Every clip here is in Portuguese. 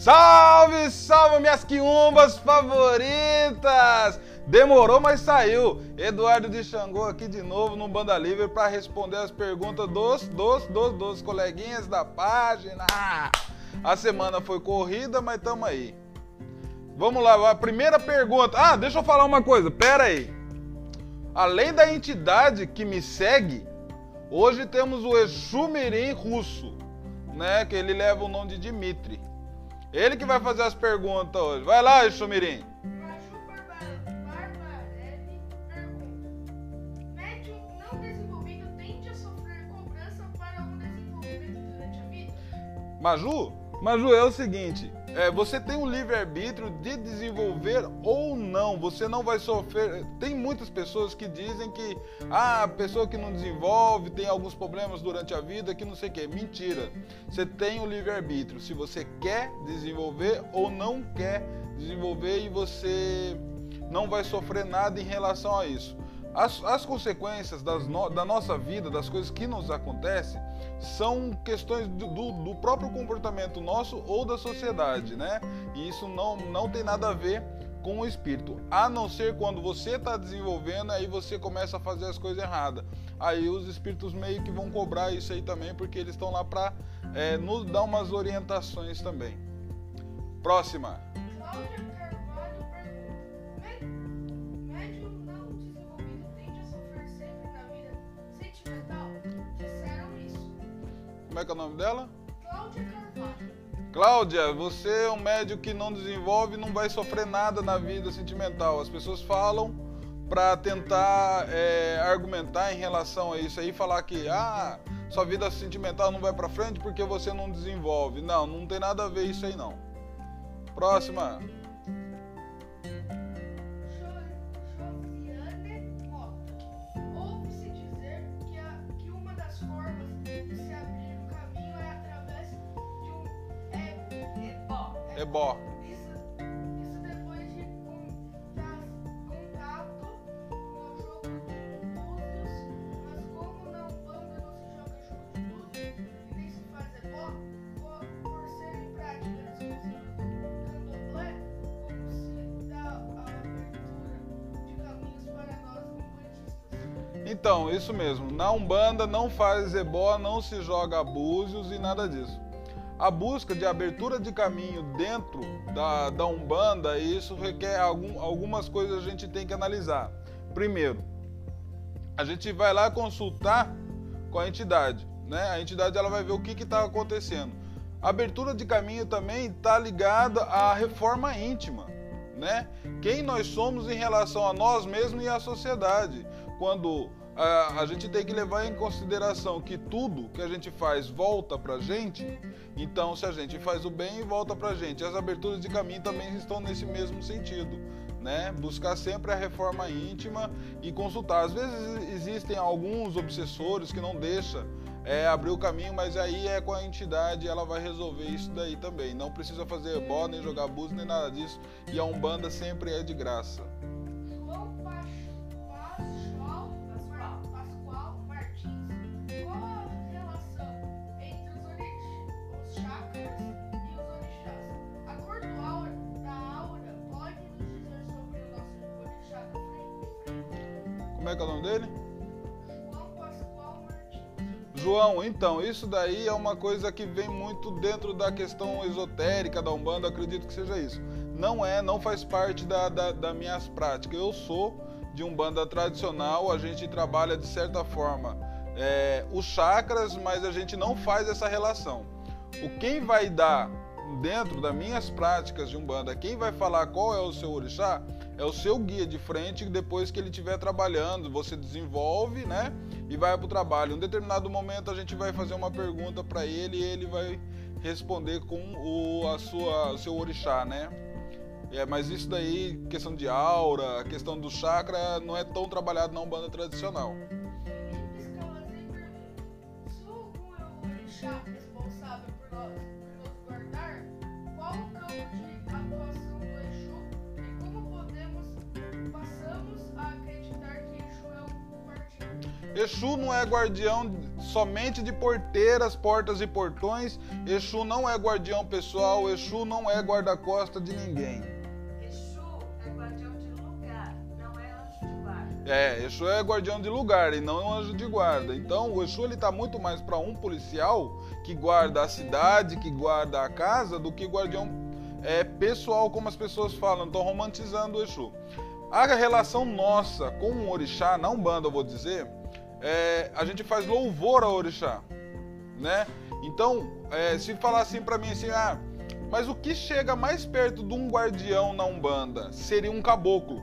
Salve, salve minhas quiumbas favoritas! Demorou, mas saiu. Eduardo de Xangô aqui de novo no Banda Livre para responder as perguntas dos, dos, dos, dos coleguinhas da página. A semana foi corrida, mas tamo aí. Vamos lá, a primeira pergunta. Ah, deixa eu falar uma coisa, pera aí. Além da entidade que me segue, hoje temos o Exu Mirim russo, né? Que ele leva o nome de Dimitri. Ele que vai fazer as perguntas hoje. Vai lá, Xumirim. Maju? Maju, é o seguinte, é, você tem o livre-arbítrio de desenvolver ou não, você não vai sofrer. Tem muitas pessoas que dizem que ah, a pessoa que não desenvolve tem alguns problemas durante a vida, que não sei o que. Mentira. Você tem o livre-arbítrio. Se você quer desenvolver ou não quer desenvolver e você não vai sofrer nada em relação a isso. As, as consequências no, da nossa vida, das coisas que nos acontecem, são questões do, do, próprio comportamento nosso ou da sociedade, né? E isso não, não tem nada a ver com o espírito, a não ser quando você está desenvolvendo, aí você começa a fazer as coisas erradas. Aí os espíritos meio que vão cobrar isso aí também, porque eles estão lá para é, nos dar umas orientações também. Próxima. Como é que é o nome dela? Cláudia Carvalho. Cláudia, você é um médico que não desenvolve não vai sofrer nada na vida sentimental. As pessoas falam para tentar é, argumentar em relação a isso aí, falar que ah, sua vida sentimental não vai para frente porque você não desenvolve. Não, não tem nada a ver isso aí não. Próxima. Ebó. Isso, isso depois de contato no jogo de búzios, mas como não se joga jogo de búzios e nem se faz ebó, por ser em prática das coisas candomblé, como se dá a abertura de caminhos para nós. Então, isso mesmo. Na Umbanda não faz ebó, não se joga búzios e nada disso a busca de abertura de caminho dentro da, da Umbanda, isso requer algum, algumas coisas a gente tem que analisar. Primeiro, a gente vai lá consultar com a entidade, né? A entidade ela vai ver o que está acontecendo. Abertura de caminho também está ligada à reforma íntima, né? Quem nós somos em relação a nós mesmos e à sociedade. Quando a, a gente tem que levar em consideração que tudo que a gente faz volta para a gente. Então, se a gente faz o bem, volta para a gente. As aberturas de caminho também estão nesse mesmo sentido. Né? Buscar sempre a reforma íntima e consultar. Às vezes existem alguns obsessores que não deixam é, abrir o caminho, mas aí é com a entidade, ela vai resolver isso daí também. Não precisa fazer bó, nem jogar bus, nem nada disso. E a Umbanda sempre é de graça. Como é que é o nome dele? João então, isso daí é uma coisa que vem muito dentro da questão esotérica da Umbanda, acredito que seja isso. Não é, não faz parte da, da, das minhas práticas. Eu sou de Umbanda tradicional, a gente trabalha de certa forma é, os chakras, mas a gente não faz essa relação. O quem vai dar dentro das minhas práticas de Umbanda, quem vai falar qual é o seu orixá, é o seu guia de frente, depois que ele estiver trabalhando, você desenvolve, né? E vai para o trabalho. Em um determinado momento a gente vai fazer uma pergunta para ele e ele vai responder com o, a sua, o seu orixá, né? É, mas isso daí, questão de aura, questão do chakra, não é tão trabalhado na Umbanda tradicional. Exu não é guardião somente de porteiras, portas e portões. Exu não é guardião pessoal, Exu não é guarda-costa de ninguém. Exu é guardião de lugar, não é anjo de guarda. É, Exu é guardião de lugar e não anjo de guarda. Então, o Exu ele tá muito mais para um policial que guarda a cidade, que guarda a casa, do que guardião é, pessoal, como as pessoas falam. Estão romantizando o Exu. A relação nossa com o orixá, na Umbanda, eu vou dizer, é, a gente faz louvor ao orixá, né? Então, é, se falar assim para mim assim, ah, mas o que chega mais perto de um guardião na Umbanda seria um caboclo.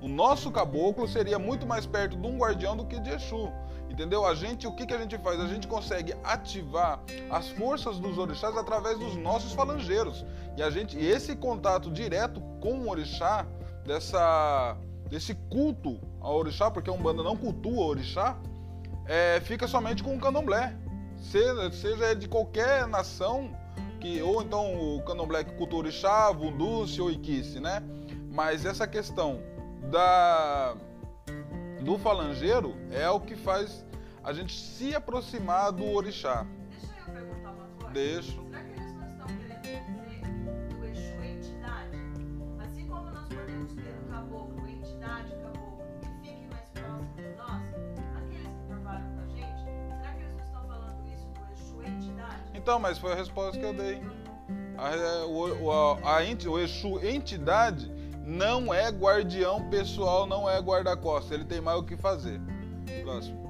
O nosso caboclo seria muito mais perto de um guardião do que de Exu. Entendeu? A gente, o que, que a gente faz? A gente consegue ativar as forças dos orixás através dos nossos falangeiros. E a gente, esse contato direto com o orixá, dessa, desse culto ao orixá, porque a Umbanda não cultua o orixá, é, fica somente com o candomblé. Seja, seja de qualquer nação, que, ou então o candomblé que cultua o orixá, vunduce ou iquice, né? Mas essa questão da, do falangeiro é o que faz a gente se aproximar do orixá. Deixa eu perguntar uma coisa. Deixo. Então, mas foi a resposta que eu dei. A, o, a, a enti- o Exu entidade não é guardião pessoal, não é guarda-costas. Ele tem mais o que fazer. Próximo.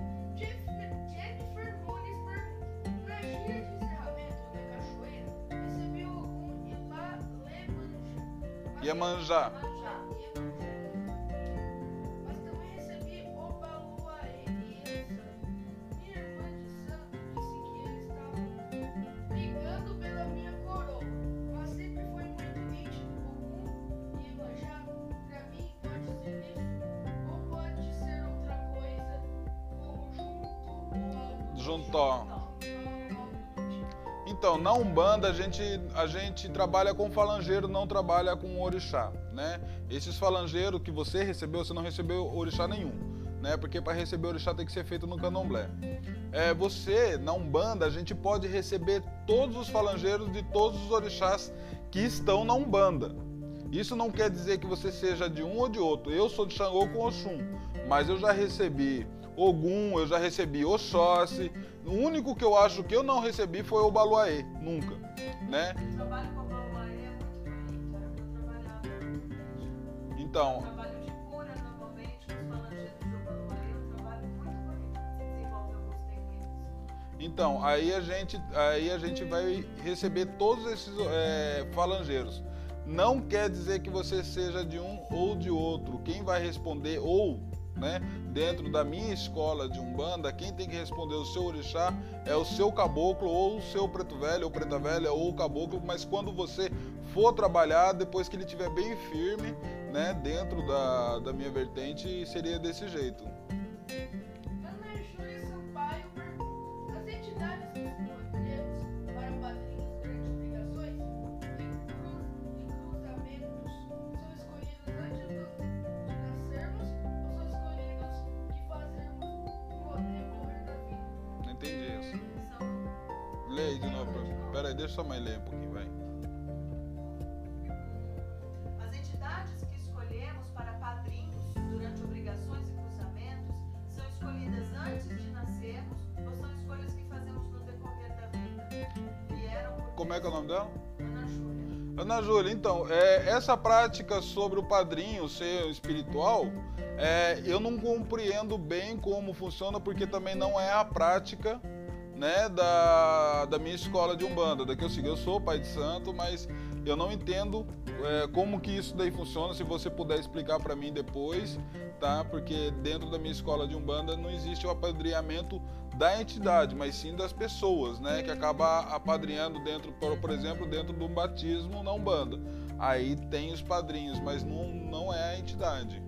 Jennifer tipo. Então, na Umbanda a gente, a gente trabalha com falangeiro, não trabalha com orixá, né? Esses falangeiros que você recebeu, você não recebeu orixá nenhum, né? Porque para receber orixá tem que ser feito no candomblé. É, você, na Umbanda, a gente pode receber todos os falangeiros de todos os orixás que estão na Umbanda. Isso não quer dizer que você seja de um ou de outro. Eu sou de Xangô com Oxum, mas eu já recebi Ogum, eu já recebi Oxóssi. O único que eu acho que eu não recebi foi o Baluaê, nunca, né? O é o. O Então, trabalho de cura, normalmente, com os falangeiros do Baluaê, trabalho muito bonito que se desenvolve alguns técnicos. então aí a gente, aí a gente vai receber todos esses é, falangeiros. Não quer dizer que você seja de um ou de outro. Quem vai responder ou né, dentro da minha escola de Umbanda, quem tem que responder o seu orixá é o seu caboclo ou o seu preto velho ou preta velha ou o caboclo, mas quando você for trabalhar, depois que ele estiver bem firme, né, dentro da, da minha vertente, seria desse jeito. Deixa sua mãe ler um pouquinho, vai. As entidades que escolhemos para padrinhos durante obrigações e cruzamentos são escolhidas antes de nascermos ou são escolhas que fazemos no decorrer da vida? Vieram Como é que é o nome dela? Ana Júlia. Ana Júlia, então, é, essa prática sobre o padrinho ser espiritual, é, eu não compreendo bem como funciona, porque também não é a prática né, da, da minha escola de Umbanda, da que eu sigo. Eu sou pai de santo, mas eu não entendo é, como que isso daí funciona, se você puder explicar para mim depois, tá? Porque dentro da minha escola de Umbanda não existe o apadrinhamento da entidade, mas sim das pessoas, né? Que acaba apadrinhando dentro, por, por exemplo, dentro do batismo na Umbanda. Aí tem os padrinhos, mas não, não é a entidade.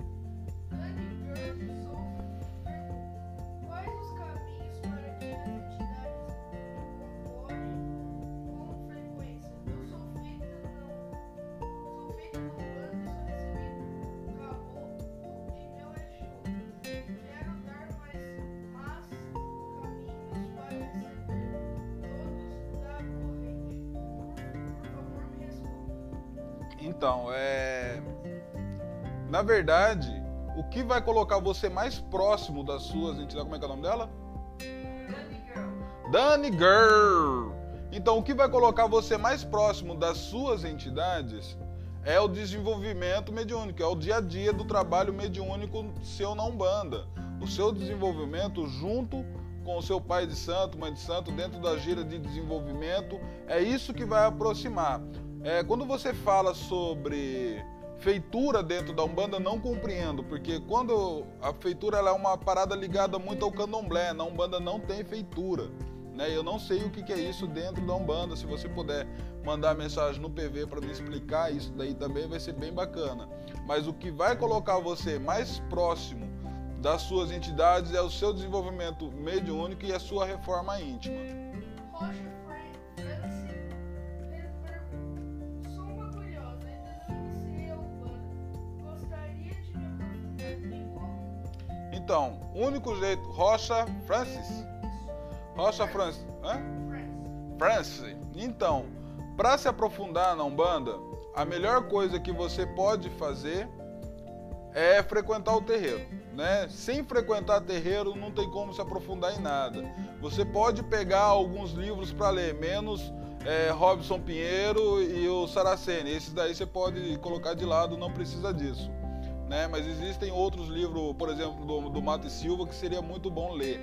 Verdade, o que vai colocar você mais próximo das suas entidades. Como é que é o nome dela? Bunny Girl. Dani Girl. Então, o que vai colocar você mais próximo das suas entidades é o desenvolvimento mediúnico, é o dia a dia do trabalho mediúnico seu na Umbanda. O seu desenvolvimento junto com o seu pai de santo, mãe de santo, dentro da gira de desenvolvimento, é isso que vai aproximar. É, quando você fala sobre feitura dentro da Umbanda, não compreendo, porque quando a feitura é uma parada ligada muito ao candomblé, na Umbanda não tem feitura. Né? Eu não sei o que é isso dentro da Umbanda. Se você puder mandar mensagem no PV para me explicar isso daí também vai ser bem bacana. Mas o que vai colocar você mais próximo das suas entidades é o seu desenvolvimento mediúnico e a sua reforma íntima. Então, único jeito, Rocha Francis. Rocha Francis. Hã? Francis. Então, para se aprofundar na Umbanda, a melhor coisa que você pode fazer é frequentar o terreiro. Né? Sem frequentar terreiro não tem como se aprofundar em nada. Você pode pegar alguns livros para ler, menos é, Robson Pinheiro e o Saraceni. Esses daí você pode colocar de lado, não precisa disso. Né? Mas existem outros livros, por exemplo, do, do Mato e Silva, que seria muito bom ler.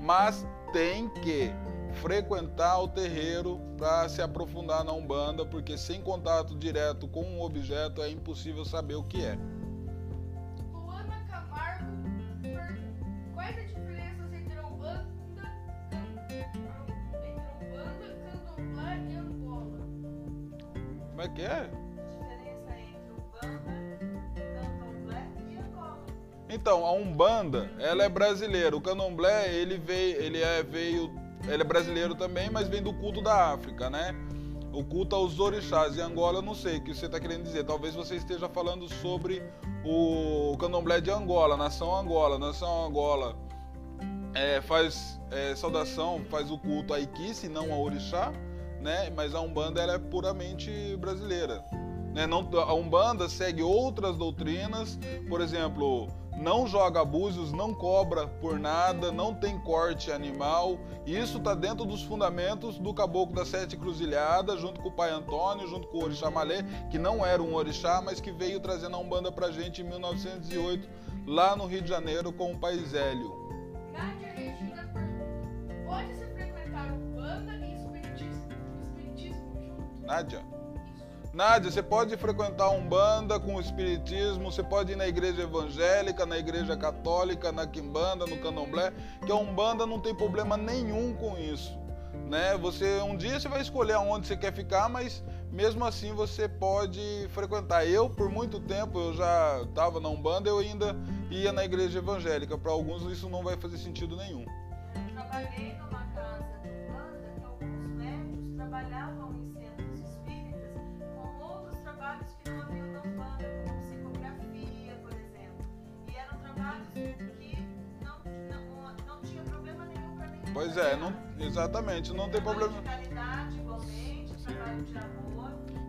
Mas tem que frequentar o terreiro para se aprofundar na Umbanda, porque sem contato direto com um objeto é impossível saber o que é. Luana Camargo Quais as diferenças entre a Umbanda, entre Umbanda, Candomblé e Angola? Como é que é? Então, a Umbanda, ela é brasileira. O Candomblé, ele veio, ele é veio, ele é brasileiro também, mas vem do culto da África, né? O culto aos orixás. E Angola, eu não sei o que você está querendo dizer. Talvez você esteja falando sobre o Candomblé de Angola, nação Angola. Nação Angola é, faz é, saudação, faz o culto a Iquice, não a orixá, né? Mas a Umbanda ela é puramente brasileira. Né? Não, a Umbanda segue outras doutrinas, por exemplo, não joga búzios, não cobra por nada, não tem corte animal. Isso está dentro dos fundamentos do Caboclo das Sete Cruzilhadas, junto com o Pai Antônio, junto com o Orixá Malê, que não era um orixá, mas que veio trazendo a Umbanda pra gente em 1908, lá no Rio de Janeiro, com o Pai Zélio. Nádia Regina pergunta: Pode-se frequentar Umbanda e Espiritismo, espiritismo junto? Nádia? Nádia, você pode frequentar Umbanda com o Espiritismo, você pode ir na igreja evangélica, na igreja católica, na Quimbanda, no Candomblé, que a Umbanda não tem problema nenhum com isso. Né? Você um dia você vai escolher aonde você quer ficar, mas mesmo assim você pode frequentar. Eu, por muito tempo, eu já estava na Umbanda, eu ainda ia na igreja evangélica. Para alguns isso não vai fazer sentido nenhum. Eu trabalhei numa casa de Umbanda que alguns médicos trabalhavam em Pois é, não, exatamente, não tem problema.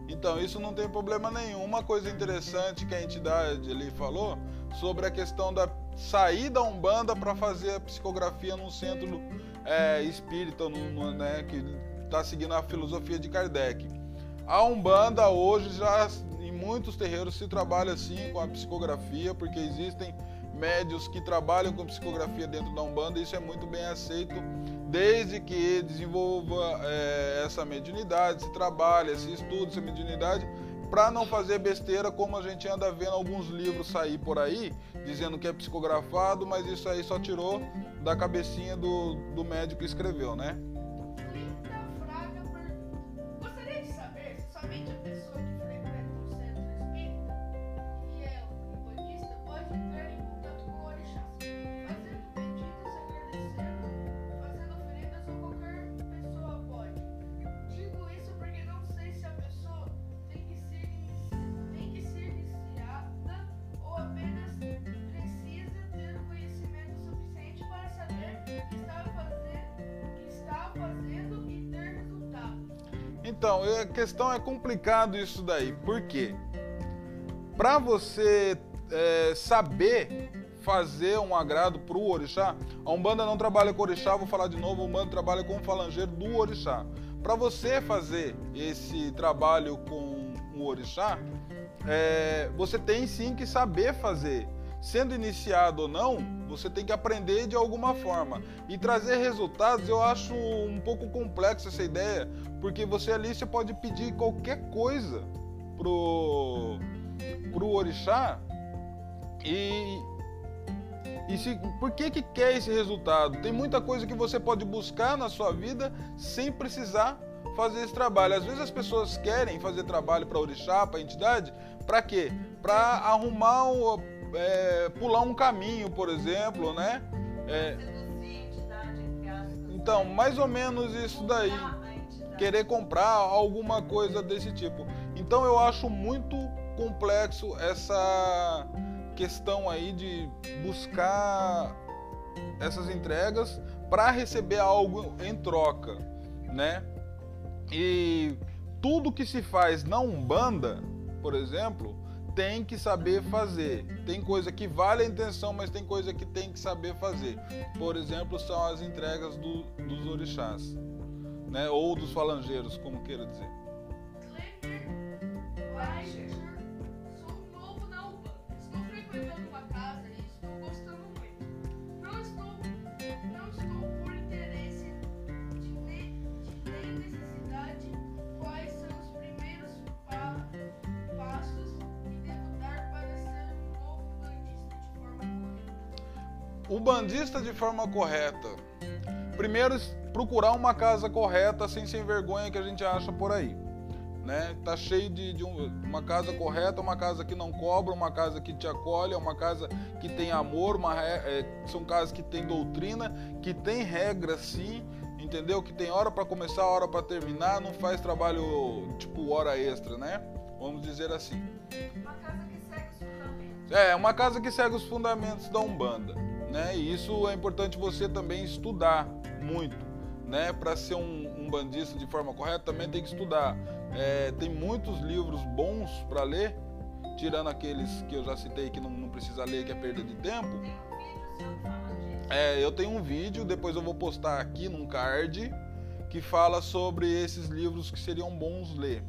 Então, isso não tem problema nenhum. Uma coisa interessante que a entidade ali falou sobre a questão da sair da Umbanda para fazer a psicografia num centro é, espírita, num- num, né, que está seguindo a filosofia de Kardec. A Umbanda hoje já em muitos terreiros se trabalha assim com a psicografia, porque existem médios que trabalham com psicografia dentro da Umbanda isso é muito bem aceito, desde que desenvolva é, essa mediunidade, se trabalha, se estuda essa mediunidade, para não fazer besteira como a gente anda vendo alguns livros sair por aí, dizendo que é psicografado, mas isso aí só tirou da cabecinha do, do médico que escreveu, né? Questão é complicado isso daí. Por quê? para você é, saber fazer um agrado para o orixá, a Umbanda não trabalha com orixá, vou falar de novo, a Umbanda trabalha com o falangeiro do orixá. Para você fazer esse trabalho com o orixá, é, você tem sim que saber fazer. Sendo iniciado ou não, você tem que aprender de alguma forma. E trazer resultados, eu acho um pouco complexo essa ideia, porque você ali você pode pedir qualquer coisa pro, pro orixá e e se, por que, que quer esse resultado? Tem muita coisa que você pode buscar na sua vida sem precisar fazer esse trabalho. Às vezes as pessoas querem fazer trabalho para orixá, para entidade, para quê? Para arrumar, um, é, pular um caminho, por exemplo, né? É, então, mais ou menos isso daí. Querer comprar alguma coisa desse tipo. Então eu acho muito complexo essa questão aí de buscar essas entregas para receber algo em troca, né? E tudo que se faz na Umbanda, por exemplo, tem que saber fazer. Tem coisa que vale a intenção, mas tem coisa que tem que saber fazer. Por exemplo, são as entregas do, dos orixás, né? Ou dos falangeiros, como queira dizer. O bandista de forma correta. Primeiro, procurar uma casa correta, sem sem vergonha que a gente acha por aí. Né? Tá cheio de, de um, uma casa correta, uma casa que não cobra, uma casa que te acolhe, uma casa que tem amor, uma, é, são casas que tem doutrina, que tem regra sim, entendeu? Que tem hora para começar, hora para terminar, não faz trabalho tipo hora extra, né? Vamos dizer assim. Uma casa que segue os fundamentos. É, uma casa que segue os fundamentos da Umbanda né? E isso é importante você também estudar muito, né? Para ser um, um, bandista de forma correta também tem que estudar. É, tem muitos livros bons para ler, tirando aqueles que eu já citei que não, não precisa ler, que é perda de tempo. É, eu tenho um vídeo, depois eu vou postar aqui num card que fala sobre esses livros que seriam bons ler.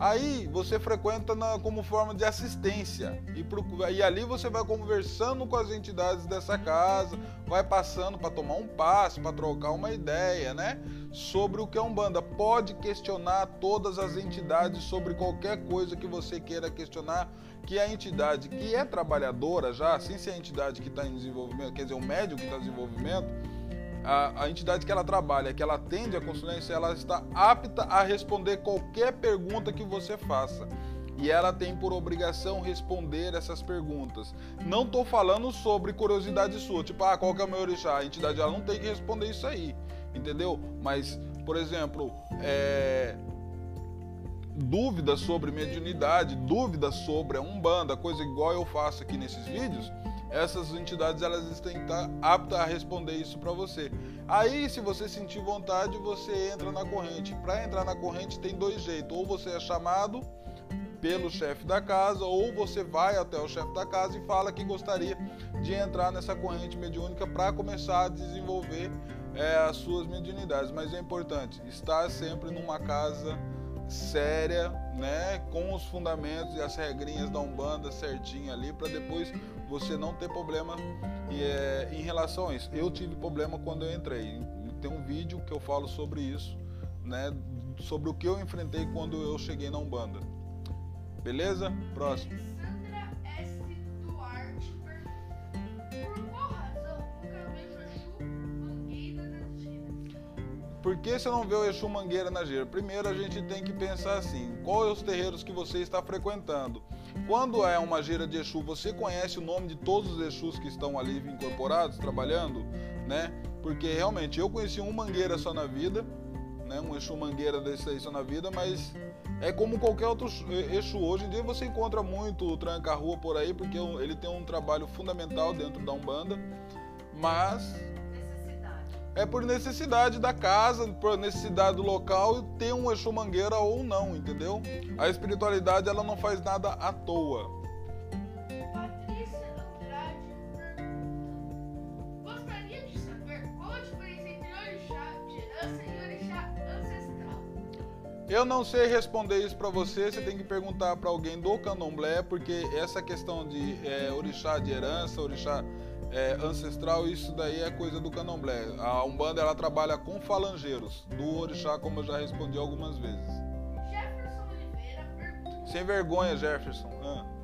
Aí você frequenta na, como forma de assistência e, e ali você vai conversando com as entidades dessa casa, vai passando para tomar um passe, para trocar uma ideia, né? Sobre o que é Umbanda. Pode questionar todas as entidades sobre qualquer coisa que você queira questionar, que a entidade que é trabalhadora já, assim se a entidade que está em desenvolvimento, quer dizer, o médium que está em desenvolvimento, a, a, entidade que ela trabalha, que ela atende a consulência, ela está apta a responder qualquer pergunta que você faça. E ela tem por obrigação responder essas perguntas. Não estou falando sobre curiosidade sua, tipo, ah, qual que é o meu orixá? A entidade ela não tem que responder isso aí, entendeu? Mas, por exemplo, é, dúvidas sobre mediunidade, dúvidas sobre a Umbanda, coisa igual eu faço aqui nesses vídeos, essas entidades elas têm que estar aptas a responder isso para você. Aí, se você sentir vontade, você entra na corrente. Para entrar na corrente tem dois jeitos: ou você é chamado pelo chefe da casa, ou você vai até o chefe da casa e fala que gostaria de entrar nessa corrente mediúnica para começar a desenvolver é, as suas mediunidades. Mas é importante estar sempre numa casa séria, né, com os fundamentos e as regrinhas da Umbanda certinho ali, para depois você não ter problema é, em relação a isso. Eu tive problema quando eu entrei. Tem um vídeo que eu falo sobre isso, né, sobre o que eu enfrentei quando eu cheguei na Umbanda. Beleza? Próximo. Por que você não vê o Exu Mangueira na gira? Primeiro a gente tem que pensar assim: qual é os terreiros que você está frequentando? Quando é uma gira de Exu, você conhece o nome de todos os Exus que estão ali incorporados, trabalhando, né? Porque realmente eu conheci um Mangueira só na vida, né? Um Exu Mangueira desse aí só na vida, mas é como qualquer outro Exu. Hoje em dia você encontra muito tranca-rua por aí, porque ele tem um trabalho fundamental dentro da Umbanda, mas é por necessidade da casa, por necessidade do local ter uma chumangueira ou não, entendeu? A espiritualidade ela não faz nada à toa. Eu não sei responder isso para você, você tem que perguntar para alguém do candomblé, porque essa questão de é, orixá de herança, orixá é, ancestral, isso daí é coisa do candomblé. A Umbanda ela trabalha com falangeiros, do orixá, como eu já respondi algumas vezes. Jefferson Oliveira pergunta Sem vergonha, Jefferson. Ah.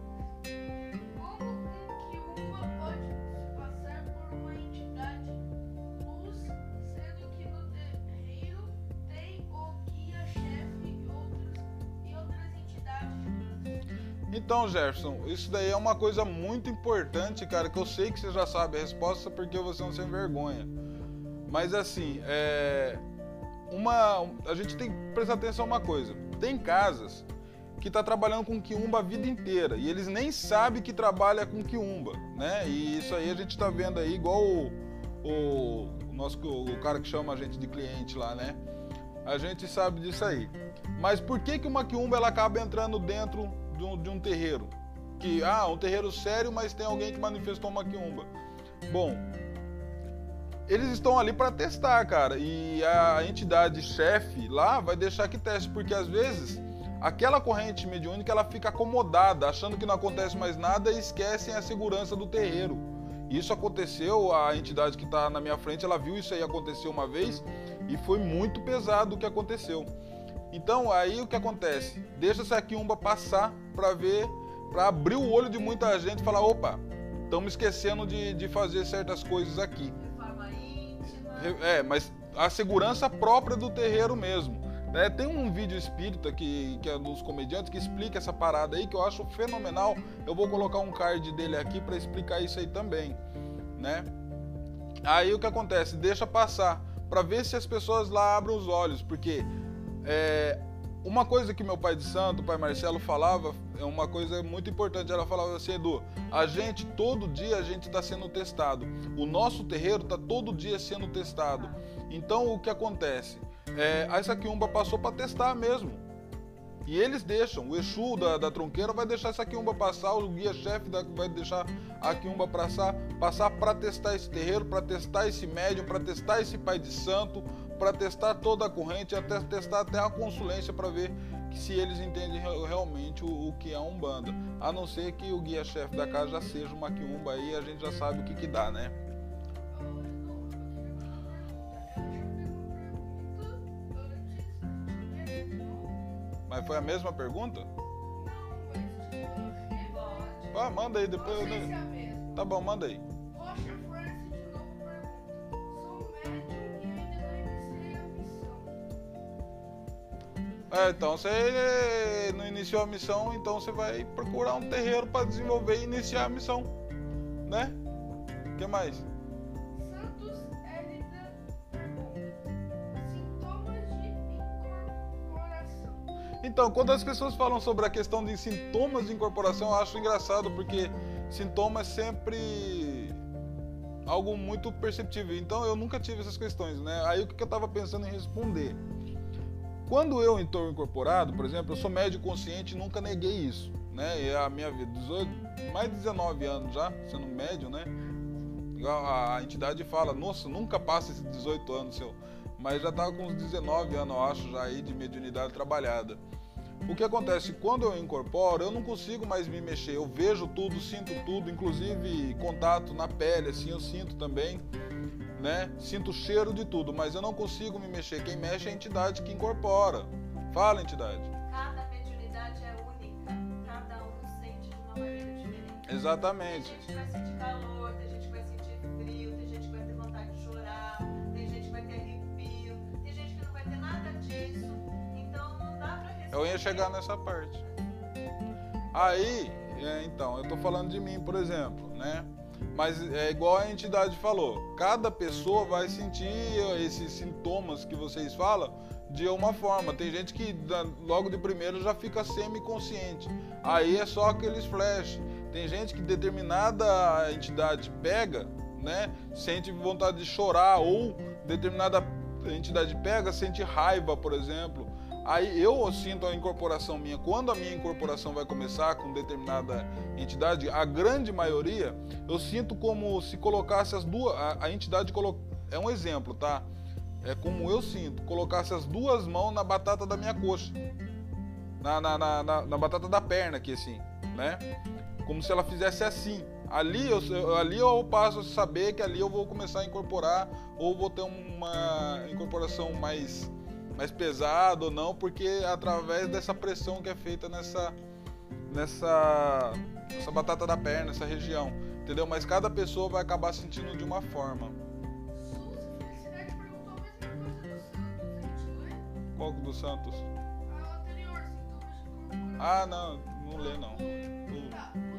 Então, Jefferson, isso daí é uma coisa muito importante, cara, que eu sei que você já sabe a resposta porque você é um sem vergonha. Mas assim, é uma a gente tem que prestar atenção a uma coisa. Tem casas que tá trabalhando com quiumba a vida inteira e eles nem sabem que trabalha com quiumba, né? E isso aí a gente tá vendo aí igual o, o, o nosso o cara que chama a gente de cliente lá, né? A gente sabe disso aí. Mas por que que uma quiumba ela acaba entrando dentro de um, de um terreiro? Que ah, um terreiro sério, mas tem alguém que manifestou uma quiumba. Bom, eles estão ali para testar, cara. E a entidade chefe lá vai deixar que teste, porque às vezes aquela corrente mediúnica ela fica acomodada, achando que não acontece mais nada e esquecem a segurança do terreiro. Isso aconteceu, a entidade que está na minha frente, ela viu isso aí acontecer uma vez e foi muito pesado o que aconteceu. Então aí o que acontece? Deixa essa quiumba passar para ver, para abrir o olho de muita gente e falar, opa, estamos esquecendo de, de fazer certas coisas aqui. Reforma íntima. É, mas a segurança própria do terreiro mesmo. né? Tem um vídeo espírita que, que é dos comediantes que explica essa parada aí que eu acho fenomenal. Eu vou colocar um card dele aqui para explicar isso aí também, né? Aí o que acontece? Deixa passar para ver se as pessoas lá abrem os olhos, porque é, uma coisa que meu pai de santo, o pai Marcelo falava, é uma coisa muito importante. Ela falava assim, Edu, a gente todo dia a gente está sendo testado. O nosso terreiro está todo dia sendo testado. Então o que acontece? É, essa quiumba passou para testar mesmo. E eles deixam, o Exu da, da tronqueira vai deixar essa quiumba passar, o guia-chefe vai deixar a quiumba passar para testar esse terreiro, para testar esse médium, para testar esse pai de santo, para testar toda a corrente, até testar até a consulência para ver se eles entendem re- realmente o, o que é Umbanda. A não ser que o guia-chefe da casa já seja uma quiumba aí, a gente já sabe o que que dá, né? Mas foi a mesma pergunta? Não, mas repete. Ah, manda aí depois. É mesma. Tá bom, manda aí. É, então você não iniciou a missão, então você vai procurar um terreiro para desenvolver e iniciar a missão, né? O que mais? Santos Elida pergunta. Sintomas de incorporação. Então, quando as pessoas falam sobre a questão de sintomas de incorporação, eu acho engraçado porque sintoma é sempre algo muito perceptível. Então, eu nunca tive essas questões, né? Aí o que que eu estava pensando em responder? Quando eu estou incorporado, por exemplo, eu sou médio consciente e nunca neguei isso, né? E a minha vida, 18, mais de 19 anos já, sendo médio, né? A, a entidade fala, nossa, nunca passa esses 18 anos seu. Mas já estava com uns 19 anos, eu acho, já aí de mediunidade trabalhada. O que acontece? Quando eu incorporo, eu não consigo mais me mexer. Eu vejo tudo, sinto tudo, inclusive contato na pele, assim, eu sinto também, né? Sinto o cheiro de tudo, mas eu não consigo me mexer. Quem mexe é a entidade que incorpora. Fala, entidade. Cada mediunidade é única. Cada um sente de uma maneira diferente. Tem Exatamente. gente que vai sentir calor, tem gente que vai sentir frio, tem gente que vai ter vontade de chorar, tem gente que vai ter arrepio, tem gente que não vai ter nada disso. Então não dá pra responder. Eu ia chegar nessa parte. Aí, é, então, eu tô falando de mim, por exemplo, né? Mas é igual a entidade falou, cada pessoa vai sentir esses sintomas que vocês falam de uma forma. Tem gente que logo de primeiro já fica semi-consciente. Aí é só aqueles flash. Tem gente que determinada entidade pega, né? Sente vontade de chorar ou determinada entidade pega, sente raiva, por exemplo. Aí eu sinto a incorporação minha. Quando a minha incorporação vai começar com determinada entidade, a grande maioria, eu sinto como se colocasse as duas. A, a entidade colo... é um exemplo, tá? é como eu sinto, colocasse as duas mãos na batata da minha coxa. Na, na, na, na, na batata da perna aqui, assim, né? Como se ela fizesse assim. Ali eu, ali eu passo a saber que ali eu vou começar a incorporar ou vou ter uma incorporação mais, mais pesada ou não, porque através dessa pressão que é feita nessa, nessa, nessa batata da perna, nessa região, entendeu? Mas cada pessoa vai acabar sentindo de uma forma. Suzy Felicidade perguntou a mesma coisa do Santos, a gente lê? Qual do Santos? A anterior, sintomas de corpo. Ah, não, não lê não. O-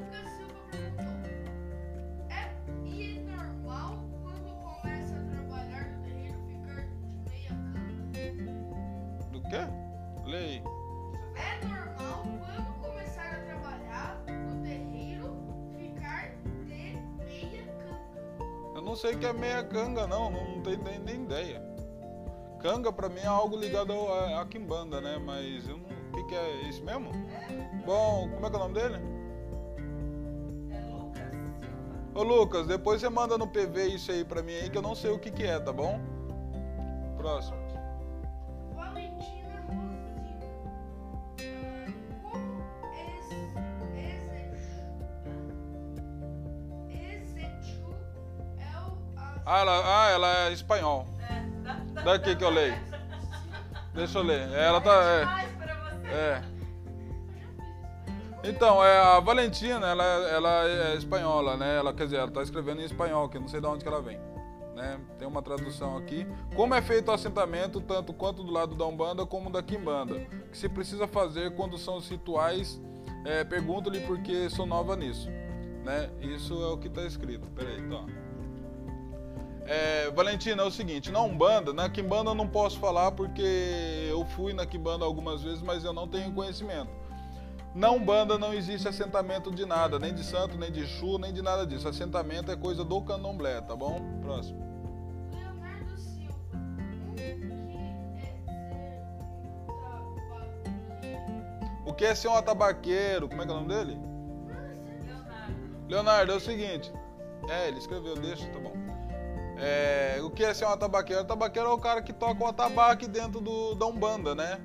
sei que é meia canga, não, não, tenho nem, nem ideia. Canga pra mim é algo ligado ao, a, a né? Mas eu não. O que, que é isso mesmo? Bom, como é que é o nome dele? É. Ô Lucas, depois você manda no PV isso aí pra mim aí que eu não sei o que, que é, tá bom? Próximo. Ah ela, ah, ela é espanhol. É, Daqui que eu leio. Deixa eu ler. Ela tá. É. é. Então, é, a Valentina, ela, ela é espanhola, né? Ela, quer dizer, ela tá escrevendo em espanhol, que não sei de onde que ela vem. Né? Tem uma tradução aqui. Como é feito o assentamento, tanto quanto do lado da Umbanda como da Quimbanda? O que se precisa fazer quando são os rituais? É, Pergunto-lhe porque sou nova nisso. Né? Isso é o que está escrito. Peraí, então. É, Valentina, é o seguinte, na Umbanda, na Quimbanda eu não posso falar porque eu fui na Quimbanda algumas vezes, mas eu não tenho conhecimento. Na Umbanda não existe assentamento de nada, nem de santo, nem de chu, nem de nada disso. Assentamento é coisa do candomblé, tá bom? Próximo. Leonardo Silva. O que é ser um atabaqueiro? Como é que é o nome dele? Leonardo. Leonardo, é o seguinte. É, ele escreveu, deixa, tá bom. É, o que é ser um atabaqueiro? Atabaqueiro é o cara que toca um atabaque dentro do, da Umbanda, né?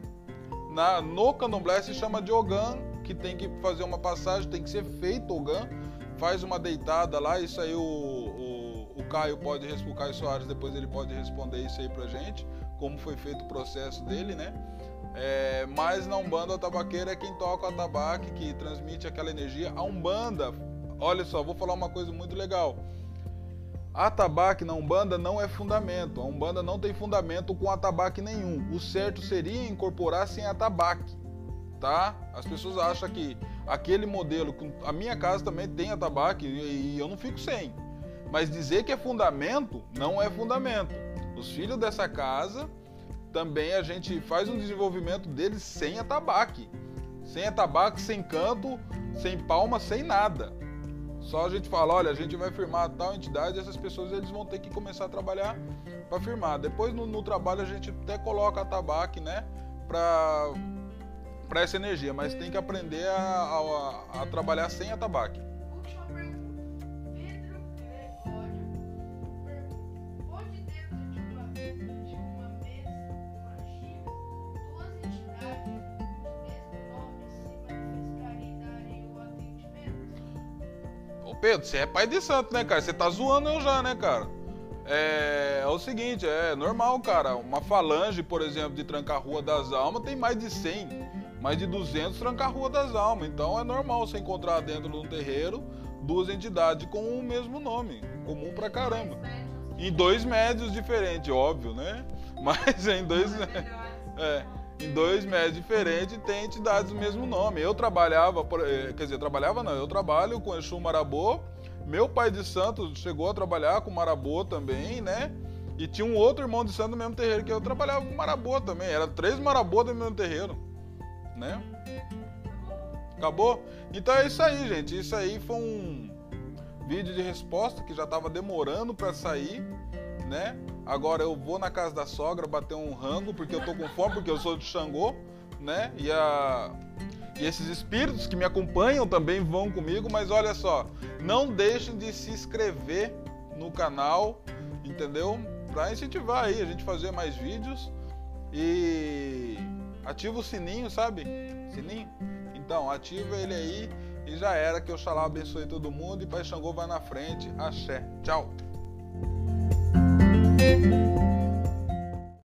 Na, no candomblé se chama de Ogã, que tem que fazer uma passagem, tem que ser feito Ogã. Faz uma deitada lá, isso aí o, o, o Caio pode, o Caio Soares depois ele pode responder isso aí pra gente, como foi feito o processo dele, né? É, mas na Umbanda o tabaqueiro é quem toca o atabaque, que transmite aquela energia. A Umbanda, olha só, vou falar uma coisa muito legal. Atabaque na Umbanda não é fundamento. A Umbanda não tem fundamento com atabaque nenhum. O certo seria incorporar sem atabaque, tá? As pessoas acham que aquele modelo, a minha casa também tem atabaque e eu não fico sem. Mas dizer que é fundamento, não é fundamento. Os filhos dessa casa também a gente faz um desenvolvimento deles sem atabaque. Sem atabaque, sem canto, sem palma, sem nada. Só a gente fala, olha, a gente vai firmar tal entidade, essas pessoas eles vão ter que começar a trabalhar para firmar. Depois no, no trabalho a gente até coloca atabaque, né, para para essa energia, mas tem que aprender a, a- a trabalhar sem atabaque. Última Pedro, você é pai de santo, né, cara? Você tá zoando eu já, né, cara? É, é o seguinte, é normal, cara. Uma falange, por exemplo, de tranca-rua das almas tem mais de 100, mais de 200 tranca-rua das almas. Então é normal você encontrar dentro de um terreiro duas entidades com o mesmo nome. Comum pra caramba. Em dois médios diferentes, óbvio, né? Mas em dois. É, em dois médios diferentes tem entidades do mesmo nome. Eu trabalhava, eh, quer dizer, trabalhava não, eu trabalho com Exu Marabô. Meu pai de santo chegou a trabalhar com Marabô também, né? E tinha um outro irmão de santo no mesmo terreiro que eu trabalhava com Marabô também. Era três Marabô do mesmo terreiro, né? Acabou? Então é isso aí, gente. Isso aí foi um vídeo de resposta que já tava demorando para sair, né? Agora eu vou na casa da sogra bater um rango porque eu tô com fome, porque eu sou de Xangô, né? E, a... e esses espíritos que me acompanham também vão comigo, mas olha só, não deixem de se inscrever no canal, entendeu? para incentivar aí a gente fazer mais vídeos e ativa o sininho, sabe? Sininho. Então, ativa ele aí e já era que Oxalá abençoe todo mundo e Pai Xangô vai na frente. Axé. Tchau. Música